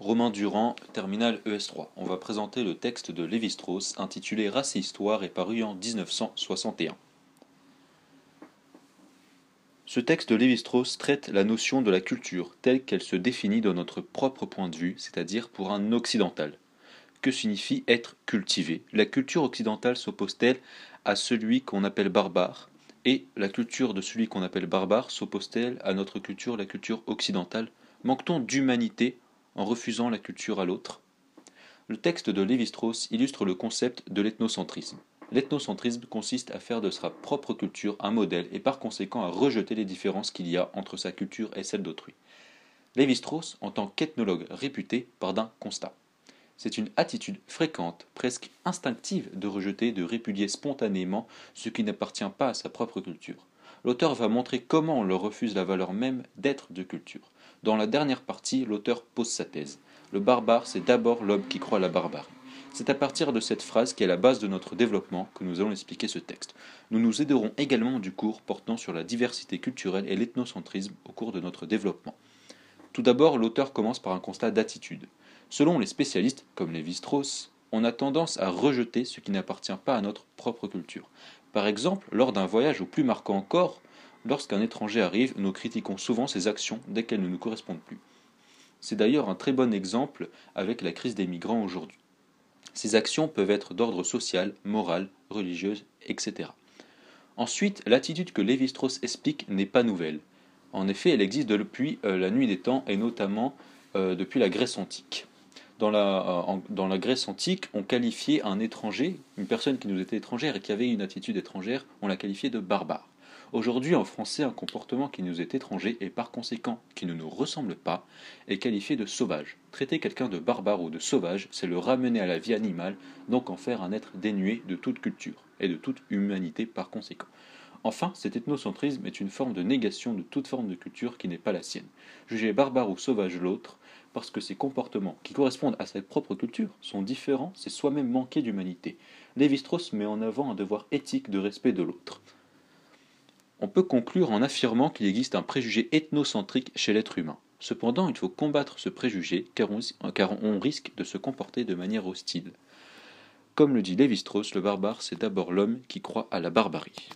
Romain Durand, terminal ES3. On va présenter le texte de Lévi-Strauss intitulé Race et Histoire et paru en 1961. Ce texte de Lévi-Strauss traite la notion de la culture telle qu'elle se définit de notre propre point de vue, c'est-à-dire pour un occidental. Que signifie être cultivé? La culture occidentale s'oppose-t-elle à celui qu'on appelle barbare? Et la culture de celui qu'on appelle barbare s'oppose-t-elle à notre culture, la culture occidentale? Manque-t-on d'humanité en refusant la culture à l'autre. Le texte de Lévi-Strauss illustre le concept de l'ethnocentrisme. L'ethnocentrisme consiste à faire de sa propre culture un modèle et par conséquent à rejeter les différences qu'il y a entre sa culture et celle d'autrui. Lévi-Strauss, en tant qu'ethnologue réputé, part d'un constat. C'est une attitude fréquente, presque instinctive, de rejeter, de répudier spontanément ce qui n'appartient pas à sa propre culture. L'auteur va montrer comment on leur refuse la valeur même d'être de culture. Dans la dernière partie, l'auteur pose sa thèse. Le barbare, c'est d'abord l'homme qui croit à la barbarie. C'est à partir de cette phrase qui est la base de notre développement que nous allons expliquer ce texte. Nous nous aiderons également du cours portant sur la diversité culturelle et l'ethnocentrisme au cours de notre développement. Tout d'abord, l'auteur commence par un constat d'attitude. Selon les spécialistes, comme Lévi-Strauss, on a tendance à rejeter ce qui n'appartient pas à notre propre culture. Par exemple, lors d'un voyage ou plus marquant encore, Lorsqu'un étranger arrive, nous critiquons souvent ses actions dès qu'elles ne nous correspondent plus. C'est d'ailleurs un très bon exemple avec la crise des migrants aujourd'hui. Ces actions peuvent être d'ordre social, moral, religieuse, etc. Ensuite, l'attitude que Lévi-Strauss explique n'est pas nouvelle. En effet, elle existe depuis euh, la nuit des temps et notamment euh, depuis la Grèce antique. Euh, dans la, Grèce antique, on qualifiait un étranger, une personne qui nous était étrangère et qui avait une attitude étrangère, on la qualifiait de barbare. Aujourd'hui, en français, un comportement qui nous est étranger et par conséquent qui ne nous ressemble pas est qualifié de sauvage. Traiter quelqu'un de barbare ou de sauvage, c'est le ramener à la vie animale, donc en faire un être dénué de toute culture et de toute humanité par conséquent. Enfin, cet ethnocentrisme est une forme de négation de toute forme de culture qui n'est pas la sienne. Juger barbare ou sauvage l'autre, parce que ces comportements, qui correspondent à sa propre culture, sont différents, c'est soi-même manquer d'humanité. Lévi-Strauss met en avant un devoir éthique de respect de l'autre. On peut conclure en affirmant qu'il existe un préjugé ethnocentrique chez l'être humain. Cependant, il faut combattre ce préjugé car on, risque de se comporter de manière hostile. Comme le dit Lévi-Strauss, le barbare, c'est d'abord l'homme qui croit à la barbarie.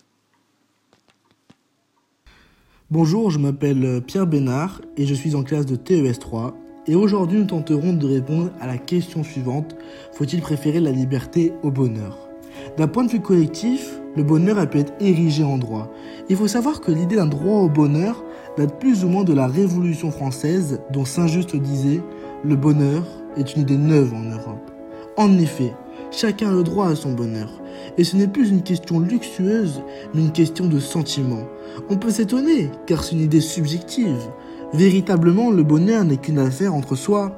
Bonjour, je m'appelle Pierre Bénard et je suis en classe de TES 3. Et aujourd'hui, nous tenterons de répondre à la question suivante faut-il préférer la liberté au bonheur? D'un point de vue collectif, le bonheur a pu être érigé en droit. Il faut savoir que l'idée d'un droit au bonheur date plus ou moins de la Révolution française, dont Saint-Just disait Le bonheur est une idée neuve en Europe. En effet, chacun a le droit à son bonheur. Et ce n'est plus une question luxueuse, mais une question de sentiment. On peut s'étonner, car c'est une idée subjective. Véritablement, le bonheur n'est qu'une affaire entre soi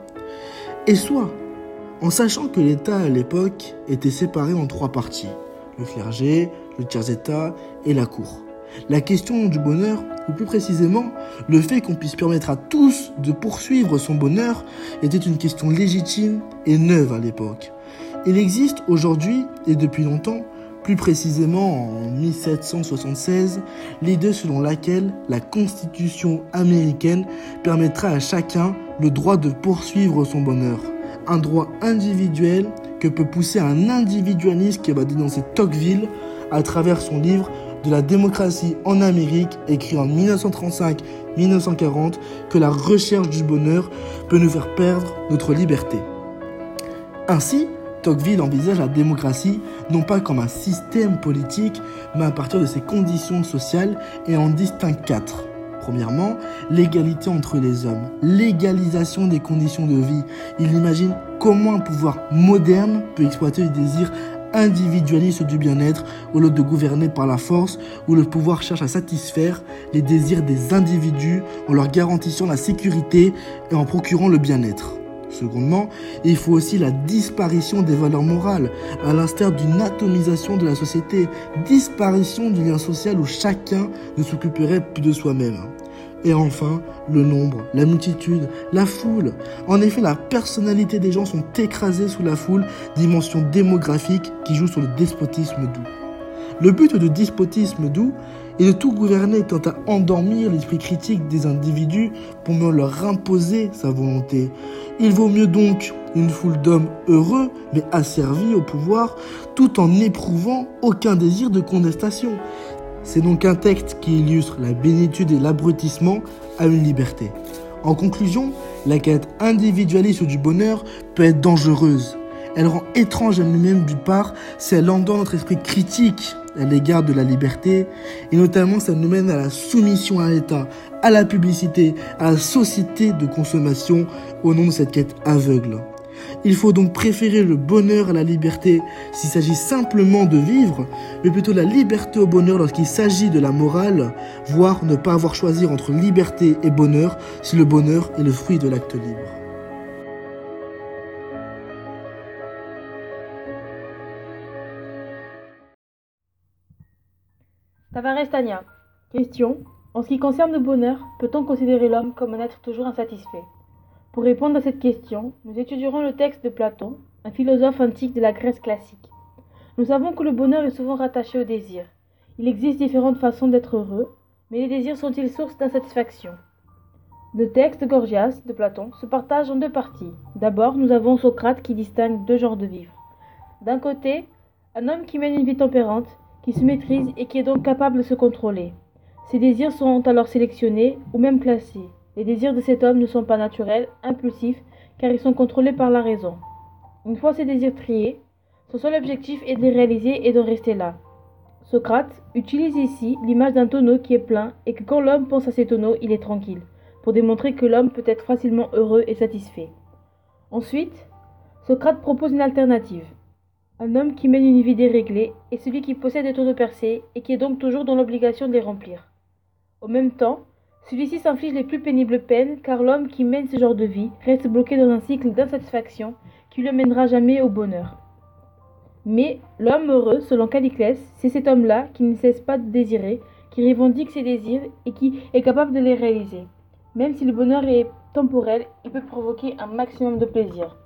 et soi en sachant que l'État à l'époque était séparé en trois parties, le clergé, le tiers-État et la cour. La question du bonheur, ou plus précisément, le fait qu'on puisse permettre à tous de poursuivre son bonheur, était une question légitime et neuve à l'époque. Il existe aujourd'hui, et depuis longtemps, plus précisément en 1776, l'idée selon laquelle la Constitution américaine permettra à chacun le droit de poursuivre son bonheur un droit individuel que peut pousser un individualiste qui va dénoncer Tocqueville à travers son livre de la démocratie en Amérique, écrit en 1935-1940, que la recherche du bonheur peut nous faire perdre notre liberté. Ainsi, Tocqueville envisage la démocratie non pas comme un système politique, mais à partir de ses conditions sociales et en distingue quatre. Premièrement, l'égalité entre les hommes, l'égalisation des conditions de vie. Il imagine comment un pouvoir moderne peut exploiter les désirs individualistes du bien-être au lieu de gouverner par la force où le pouvoir cherche à satisfaire les désirs des individus en leur garantissant la sécurité et en procurant le bien-être. Secondement, il faut aussi la disparition des valeurs morales, à l'instar d'une atomisation de la société, disparition du lien social où chacun ne s'occuperait plus de soi-même. Et enfin, le nombre, la multitude, la foule. En effet, la personnalité des gens sont écrasées sous la foule, dimension démographique qui joue sur le despotisme doux. Le but du despotisme doux et de tout gouverner tend à endormir l'esprit critique des individus pour mieux leur imposer sa volonté. Il vaut mieux donc une foule d'hommes heureux mais asservis au pouvoir tout en n'éprouvant aucun désir de contestation. C'est donc un texte qui illustre la bénitude et l'abrutissement à une liberté. En conclusion, la quête individualiste du bonheur peut être dangereuse. Elle rend étrange à nous-mêmes d'une part si elle endort notre esprit critique à l'égard de la liberté, et notamment ça nous mène à la soumission à l'État, à la publicité, à la société de consommation au nom de cette quête aveugle. Il faut donc préférer le bonheur à la liberté s'il s'agit simplement de vivre, mais plutôt la liberté au bonheur lorsqu'il s'agit de la morale, voire ne pas avoir choisi entre liberté et bonheur si le bonheur est le fruit de l'acte libre. Tavares Tania. Question. En ce qui concerne le bonheur, peut-on considérer l'homme comme un être toujours insatisfait? Pour répondre à cette question, nous étudierons le texte de Platon, un philosophe antique de la Grèce classique. Nous savons que le bonheur est souvent rattaché au désir. Il existe différentes façons d'être heureux, mais les désirs sont-ils source d'insatisfaction? Le texte Gorgias de Platon se partage en deux parties. D'abord, nous avons Socrate qui distingue deux genres de vivre. D'un côté, un homme qui mène une vie tempérante qui se maîtrise et qui est donc capable de se contrôler. Ses désirs sont alors sélectionnés ou même classés. Les désirs de cet homme ne sont pas naturels, impulsifs, car ils sont contrôlés par la raison. Une fois ces désirs triés, son seul objectif est de les réaliser et de rester là. Socrate utilise ici l'image d'un tonneau qui est plein et que quand l'homme pense à ces tonneaux, il est tranquille, pour démontrer que l'homme peut être facilement heureux et satisfait. Ensuite, Socrate propose une alternative. Un homme qui mène une vie déréglée est celui qui possède des tonneaux percés et qui est donc toujours dans l'obligation de les remplir. Au même temps, celui-ci s'inflige les plus pénibles peines car l'homme qui mène ce genre de vie reste bloqué dans un cycle d'insatisfaction qui ne le mènera jamais au bonheur. Mais l'homme heureux, selon Caliclès, c'est cet homme-là qui ne cesse pas de désirer, qui revendique ses désirs et qui est capable de les réaliser. Même si le bonheur est temporel, il peut provoquer un maximum de plaisir.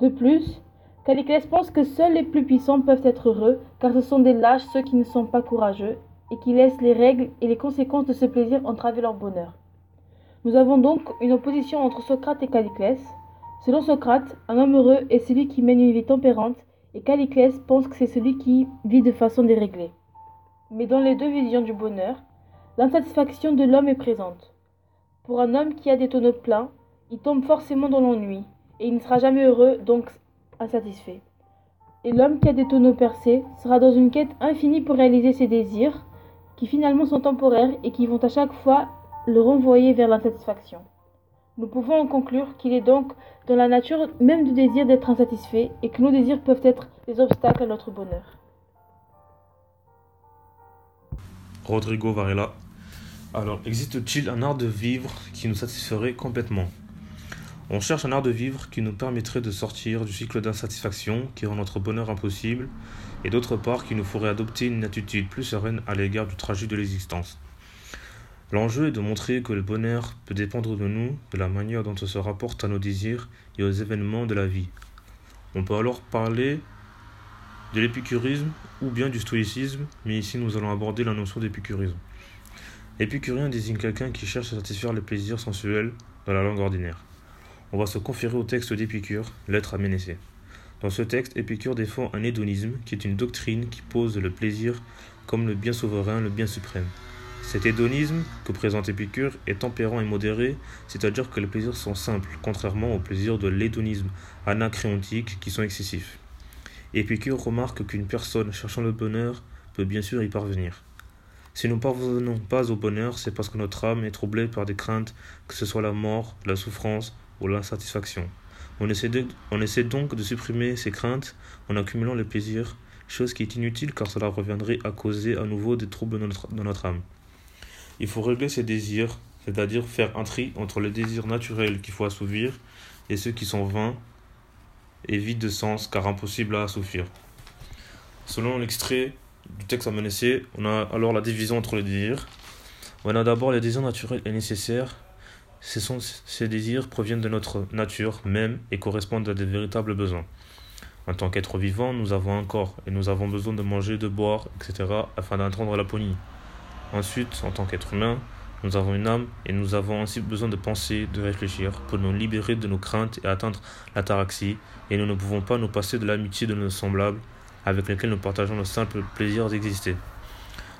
De plus, Caliclès pense que seuls les plus puissants peuvent être heureux, car ce sont des lâches ceux qui ne sont pas courageux, et qui laissent les règles et les conséquences de ce plaisir entraver leur bonheur. Nous avons donc une opposition entre Socrate et Caliclès. Selon Socrate, un homme heureux est celui qui mène une vie tempérante, et Caliclès pense que c'est celui qui vit de façon déréglée. Mais dans les deux visions du bonheur, l'insatisfaction de l'homme est présente. Pour un homme qui a des tonneaux pleins, il tombe forcément dans l'ennui, et il ne sera jamais heureux, donc insatisfait. Et l'homme qui a des tonneaux percés sera dans une quête infinie pour réaliser ses désirs, qui finalement sont temporaires et qui vont à chaque fois le renvoyer vers l'insatisfaction. Nous pouvons en conclure qu'il est donc dans la nature même du désir d'être insatisfait et que nos désirs peuvent être des obstacles à notre bonheur. Rodrigo Varela. Alors, existe-t-il un art de vivre qui nous satisferait complètement? On cherche un art de vivre qui nous permettrait de sortir du cycle d'insatisfaction qui rend notre bonheur impossible, et d'autre part qui nous ferait adopter une attitude plus sereine à l'égard du trajet de l'existence. L'enjeu est de montrer que le bonheur peut dépendre de nous, de la manière dont on se rapporte à nos désirs et aux événements de la vie. On peut alors parler de l'épicurisme ou bien du stoïcisme, mais ici nous allons aborder la notion d'épicurisme. Épicurien désigne quelqu'un qui cherche à satisfaire les plaisirs sensuels dans la langue ordinaire on va se conférer au texte d'Épicure, Lettre à Ménécée. Dans ce texte, Épicure défend un hédonisme qui est une doctrine qui pose le plaisir comme le bien souverain, le bien suprême. Cet hédonisme que présente Épicure est tempérant et modéré, c'est-à-dire que les plaisirs sont simples, contrairement aux plaisirs de l'hédonisme anacréontique qui sont excessifs. Épicure remarque qu'une personne cherchant le bonheur peut bien sûr y parvenir. Si nous ne parvenons pas au bonheur, c'est parce que notre âme est troublée par des craintes, que ce soit la mort, la souffrance l'insatisfaction. On essaie, on essaie donc de supprimer ces craintes en accumulant les plaisirs, chose qui est inutile car cela reviendrait à causer à nouveau des troubles dans notre, dans notre âme. Il faut régler ces désirs, c'est-à-dire faire un tri entre les désirs naturels qu'il faut assouvir et ceux qui sont vains et vides de sens car impossibles à assouvir. Selon l'extrait du texte à on a alors la division entre les désirs. On a d'abord les désirs naturels et nécessaires ces désirs proviennent de notre nature même et correspondent à des véritables besoins. En tant qu'être vivant, nous avons un corps et nous avons besoin de manger, de boire, etc. afin d'entendre la ponie. Ensuite, en tant qu'être humain, nous avons une âme et nous avons ainsi besoin de penser, de réfléchir pour nous libérer de nos craintes et atteindre l'ataraxie. Et nous ne pouvons pas nous passer de l'amitié de nos semblables avec lesquels nous partageons le simple plaisir d'exister.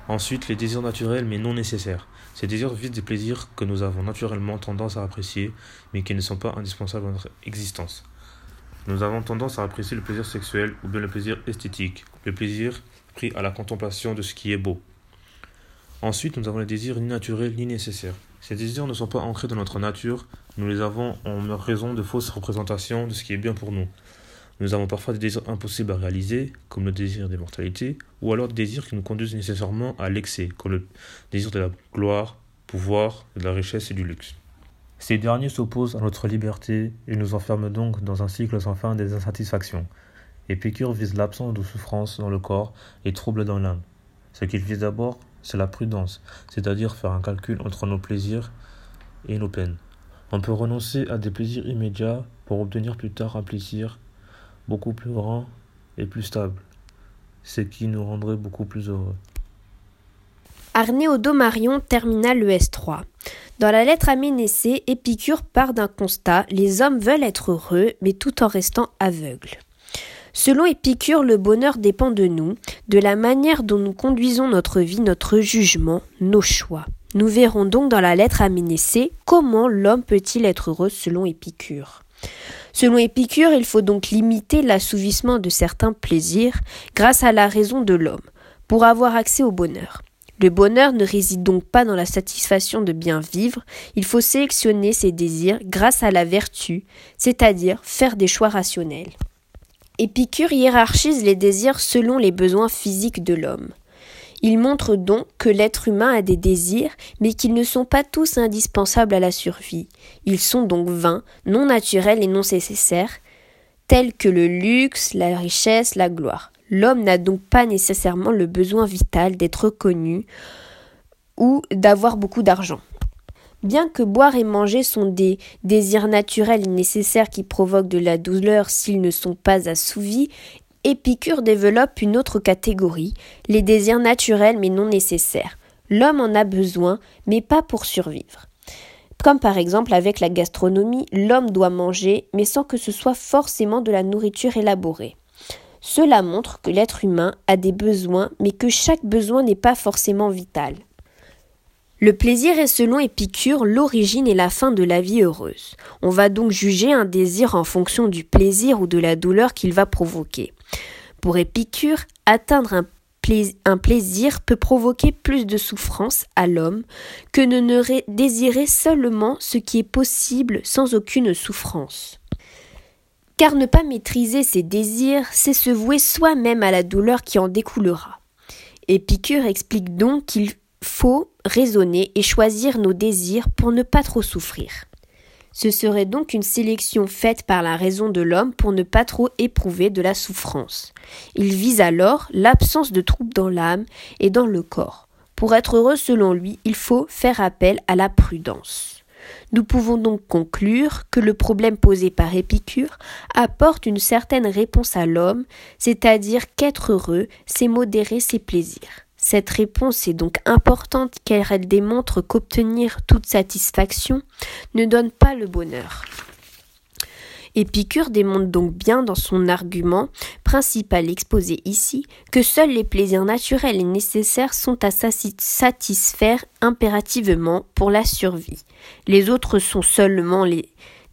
Ensuite, les désirs naturels mais non nécessaires. Ces désirs visent des plaisirs que nous avons naturellement tendance à apprécier, mais qui ne sont pas indispensables à notre existence. Nous avons tendance à apprécier le plaisir sexuel ou bien le plaisir esthétique, le plaisir pris à la contemplation de ce qui est beau. Ensuite, nous avons les désirs ni naturels ni nécessaires. Ces désirs ne sont pas ancrés dans notre nature, nous les avons en raison de fausses représentations de ce qui est bien pour nous. Nous avons parfois des désirs impossibles à réaliser, comme le désir d'immortalité, ou alors des désirs qui nous conduisent nécessairement à l'excès, comme le désir de la gloire, pouvoir, de la richesse et du luxe. Ces derniers s'opposent à notre liberté et nous enferment donc dans un cycle sans fin des insatisfactions. Épicure vise l'absence de souffrance dans le corps et trouble dans l'âme. Ce qu'il vise d'abord, c'est la prudence, c'est-à-dire faire un calcul entre nos plaisirs et nos peines. On peut renoncer à des plaisirs immédiats pour obtenir plus tard un plaisir beaucoup plus grand et plus stable, ce qui nous rendrait beaucoup plus heureux. Arnéodo Marion termina le S3. Dans la lettre à Ménécée, Épicure part d'un constat les hommes veulent être heureux, mais tout en restant aveugles. Selon Épicure, le bonheur dépend de nous, de la manière dont nous conduisons notre vie, notre jugement, nos choix. Nous verrons donc dans la lettre à Ménécée comment l'homme peut-il être heureux selon Épicure. Selon Épicure, il faut donc limiter l'assouvissement de certains plaisirs grâce à la raison de l'homme, pour avoir accès au bonheur. Le bonheur ne réside donc pas dans la satisfaction de bien vivre, il faut sélectionner ses désirs grâce à la vertu, c'est-à-dire faire des choix rationnels. Épicure hiérarchise les désirs selon les besoins physiques de l'homme. Il montre donc que l'être humain a des désirs, mais qu'ils ne sont pas tous indispensables à la survie. Ils sont donc vains, non naturels et non nécessaires, tels que le luxe, la richesse, la gloire. L'homme n'a donc pas nécessairement le besoin vital d'être connu ou d'avoir beaucoup d'argent. Bien que boire et manger sont des désirs naturels et nécessaires qui provoquent de la douleur s'ils ne sont pas assouvis, Épicure développe une autre catégorie, les désirs naturels mais non nécessaires. L'homme en a besoin, mais pas pour survivre. Comme par exemple avec la gastronomie, l'homme doit manger, mais sans que ce soit forcément de la nourriture élaborée. Cela montre que l'être humain a des besoins, mais que chaque besoin n'est pas forcément vital. Le plaisir est selon Épicure l'origine et la fin de la vie heureuse. On va donc juger un désir en fonction du plaisir ou de la douleur qu'il va provoquer. Pour Épicure, atteindre un, plaisir peut provoquer plus de souffrance à l'homme que ne désirer seulement ce qui est possible sans aucune souffrance. Car ne pas maîtriser ses désirs, c'est se vouer soi-même à la douleur qui en découlera. Épicure explique donc qu'il faut raisonner et choisir nos désirs pour ne pas trop souffrir. Ce serait donc une sélection faite par la raison de l'homme pour ne pas trop éprouver de la souffrance. Il vise alors l'absence de troubles dans l'âme et dans le corps. Pour être heureux selon lui, il faut faire appel à la prudence. Nous pouvons donc conclure que le problème posé par Épicure apporte une certaine réponse à l'homme, c'est-à-dire qu'être heureux, c'est modérer ses plaisirs. Cette réponse est donc importante car elle démontre qu'obtenir toute satisfaction ne donne pas le bonheur. Épicure démontre donc bien dans son argument principal exposé ici que seuls les plaisirs naturels et nécessaires sont à satisfaire impérativement pour la survie. Les autres sont seulement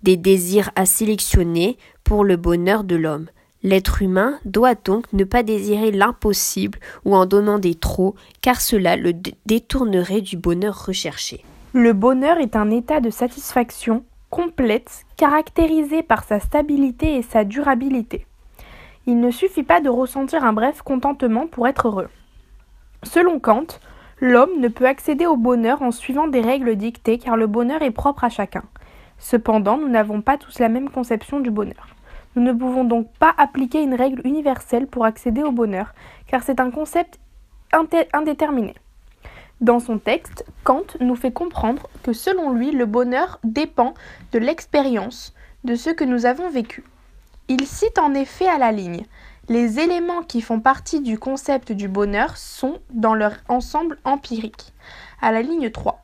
des désirs à sélectionner pour le bonheur de l'homme. L'être humain doit donc ne pas désirer l'impossible ou en demander trop, car cela le détournerait du bonheur recherché. Le bonheur est un état de satisfaction complète, caractérisé par sa stabilité et sa durabilité. Il ne suffit pas de ressentir un bref contentement pour être heureux. Selon Kant, l'homme ne peut accéder au bonheur en suivant des règles dictées car le bonheur est propre à chacun. Cependant, nous n'avons pas tous la même conception du bonheur. Nous ne pouvons donc pas appliquer une règle universelle pour accéder au bonheur, car c'est un concept indéterminé. Dans son texte, Kant nous fait comprendre que selon lui, le bonheur dépend de l'expérience, de ce que nous avons vécu. Il cite en effet à la ligne Les éléments qui font partie du concept du bonheur sont dans leur ensemble empirique. À la ligne 3.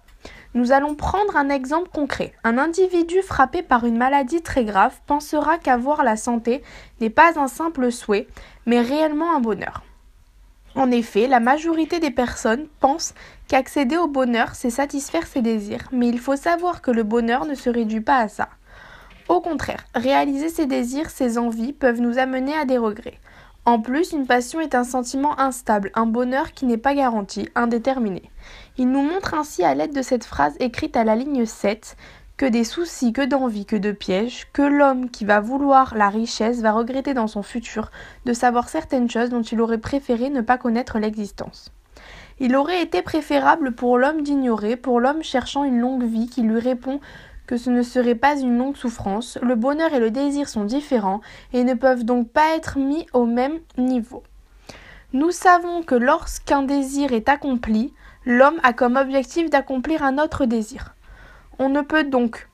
Nous allons prendre un exemple concret. Un individu frappé par une maladie très grave pensera qu'avoir la santé n'est pas un simple souhait, mais réellement un bonheur. En effet, la majorité des personnes pensent qu'accéder au bonheur, c'est satisfaire ses désirs, mais il faut savoir que le bonheur ne se réduit pas à ça. Au contraire, réaliser ses désirs, ses envies peuvent nous amener à des regrets. En plus, une passion est un sentiment instable, un bonheur qui n'est pas garanti, indéterminé. Il nous montre ainsi à l'aide de cette phrase écrite à la ligne 7 que des soucis, que d'envie, que de pièges, que l'homme qui va vouloir la richesse va regretter dans son futur de savoir certaines choses dont il aurait préféré ne pas connaître l'existence. Il aurait été préférable pour l'homme d'ignorer, pour l'homme cherchant une longue vie qui lui répond que ce ne serait pas une longue souffrance, le bonheur et le désir sont différents et ne peuvent donc pas être mis au même niveau. Nous savons que lorsqu'un désir est accompli, l'homme a comme objectif d'accomplir un autre désir. On ne peut donc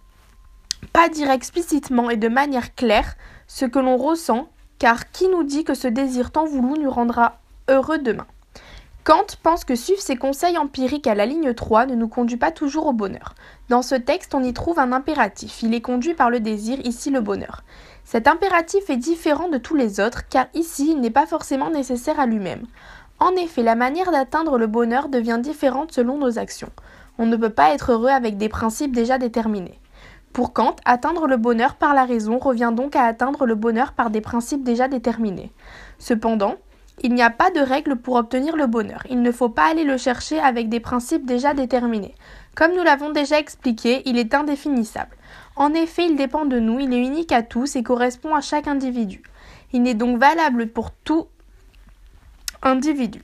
pas dire explicitement et de manière claire ce que l'on ressent, car qui nous dit que ce désir tant voulu nous rendra heureux demain? Kant pense que suivre ses conseils empiriques à la ligne 3 ne nous conduit pas toujours au bonheur. Dans ce texte, on y trouve un impératif. Il est conduit par le désir, ici le bonheur. Cet impératif est différent de tous les autres, car ici il n'est pas forcément nécessaire à lui-même. En effet, la manière d'atteindre le bonheur devient différente selon nos actions. On ne peut pas être heureux avec des principes déjà déterminés. Pour Kant, atteindre le bonheur par la raison revient donc à atteindre le bonheur par des principes déjà déterminés. Cependant, il n'y a pas de règle pour obtenir le bonheur. Il ne faut pas aller le chercher avec des principes déjà déterminés. Comme nous l'avons déjà expliqué, il est indéfinissable. En effet, il dépend de nous, il est unique à tous et correspond à chaque individu. Il n'est donc valable pour tout individu.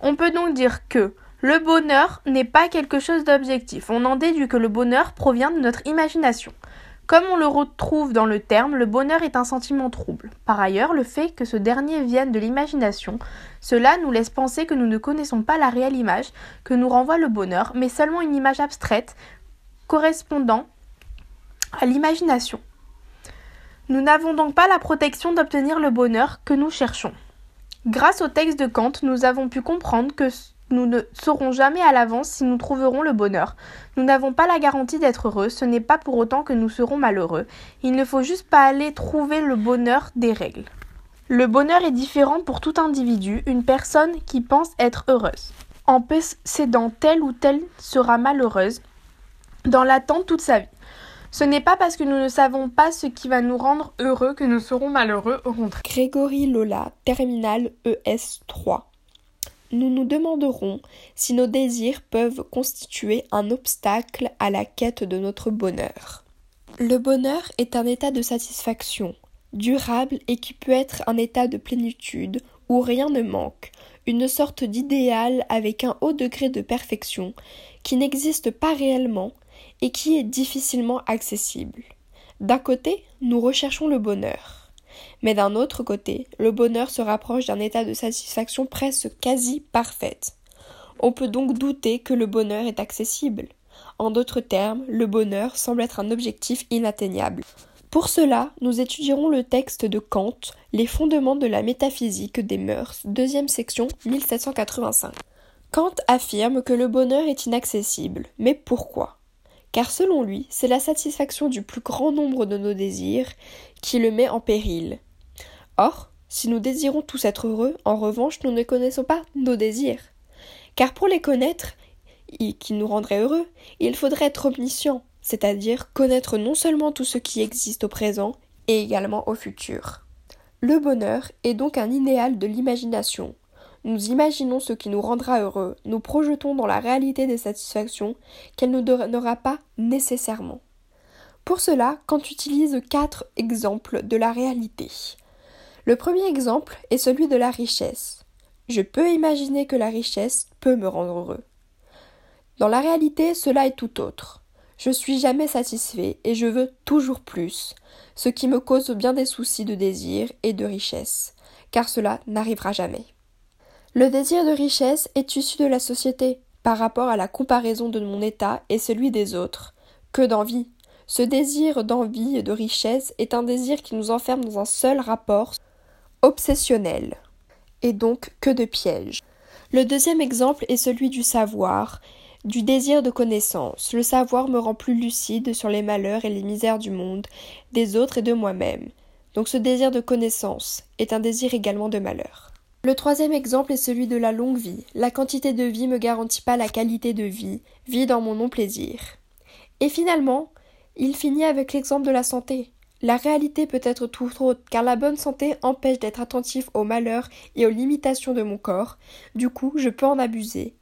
On peut donc dire que le bonheur n'est pas quelque chose d'objectif. On en déduit que le bonheur provient de notre imagination. Comme on le retrouve dans le terme, le bonheur est un sentiment trouble. Par ailleurs, le fait que ce dernier vienne de l'imagination, cela nous laisse penser que nous ne connaissons pas la réelle image que nous renvoie le bonheur, mais seulement une image abstraite correspondant à l'imagination. Nous n'avons donc pas la protection d'obtenir le bonheur que nous cherchons. Grâce au texte de Kant, nous avons pu comprendre que nous ne saurons jamais à l'avance si nous trouverons le bonheur. Nous n'avons pas la garantie d'être heureux, ce n'est pas pour autant que nous serons malheureux. Il ne faut juste pas aller trouver le bonheur des règles. Le bonheur est différent pour tout individu, une personne qui pense être heureuse. En possédant telle ou telle sera malheureuse, dans l'attente toute sa vie. Ce n'est pas parce que nous ne savons pas ce qui va nous rendre heureux que nous serons malheureux, au contraire. Grégory Lola, terminal ES 3. Nous nous demanderons si nos désirs peuvent constituer un obstacle à la quête de notre bonheur. Le bonheur est un état de satisfaction, durable et qui peut être un état de plénitude où rien ne manque, une sorte d'idéal avec un haut degré de perfection qui n'existe pas réellement et qui est difficilement accessible. D'un côté, nous recherchons le bonheur, mais d'un autre côté, le bonheur se rapproche d'un état de satisfaction presque quasi parfaite. On peut donc douter que le bonheur est accessible. En d'autres termes, le bonheur semble être un objectif inatteignable. Pour cela, nous étudierons le texte de Kant, Les fondements de la métaphysique des mœurs, deuxième section 1785. Kant affirme que le bonheur est inaccessible, mais pourquoi? Car selon lui, c'est la satisfaction du plus grand nombre de nos désirs qui le met en péril. Or, si nous désirons tous être heureux, en revanche, nous ne connaissons pas nos désirs. Car pour les connaître, qui nous rendraient heureux, il faudrait être omniscient, c'est-à-dire connaître non seulement tout ce qui existe au présent, et également au futur. Le bonheur est donc un idéal de l'imagination, nous imaginons ce qui nous rendra heureux, nous projetons dans la réalité des satisfactions qu'elle ne donnera pas nécessairement. Pour cela, Kant utilise quatre exemples de la réalité. Le premier exemple est celui de la richesse. Je peux imaginer que la richesse peut me rendre heureux. Dans la réalité, cela est tout autre. Je suis jamais satisfait et je veux toujours plus, ce qui me cause bien des soucis de désir et de richesse, car cela n'arrivera jamais. Le désir de richesse est issu de la société, par rapport à la comparaison de mon état et celui des autres. Que d'envie. Ce désir d'envie et de richesse est un désir qui nous enferme dans un seul rapport obsessionnel, et donc que de pièges. Le deuxième exemple est celui du savoir, du désir de connaissance. Le savoir me rend plus lucide sur les malheurs et les misères du monde, des autres et de moi-même. Donc ce désir de connaissance est un désir également de malheur. Le troisième exemple est celui de la longue vie. La quantité de vie me garantit pas la qualité de vie, vie dans mon non-plaisir. Et finalement, il finit avec l'exemple de la santé. La réalité peut être tout autre, car la bonne santé empêche d'être attentif aux malheurs et aux limitations de mon corps. Du coup, je peux en abuser.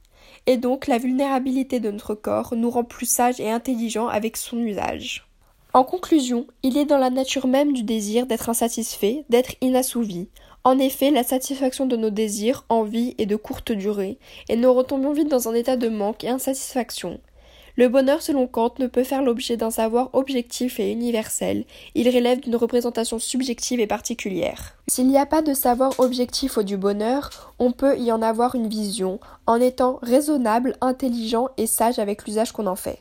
Et donc, la vulnérabilité de notre corps nous rend plus sages et intelligents avec son usage. En conclusion, il est dans la nature même du désir d'être insatisfait, d'être inassouvi. En effet, la satisfaction de nos désirs, envies est de courte durée, et nous retombons vite dans un état de manque et insatisfaction. Le bonheur, selon Kant, ne peut faire l'objet d'un savoir objectif et universel, il relève d'une représentation subjective et particulière. S'il n'y a pas de savoir objectif au du bonheur, on peut y en avoir une vision, en étant raisonnable, intelligent et sage avec l'usage qu'on en fait.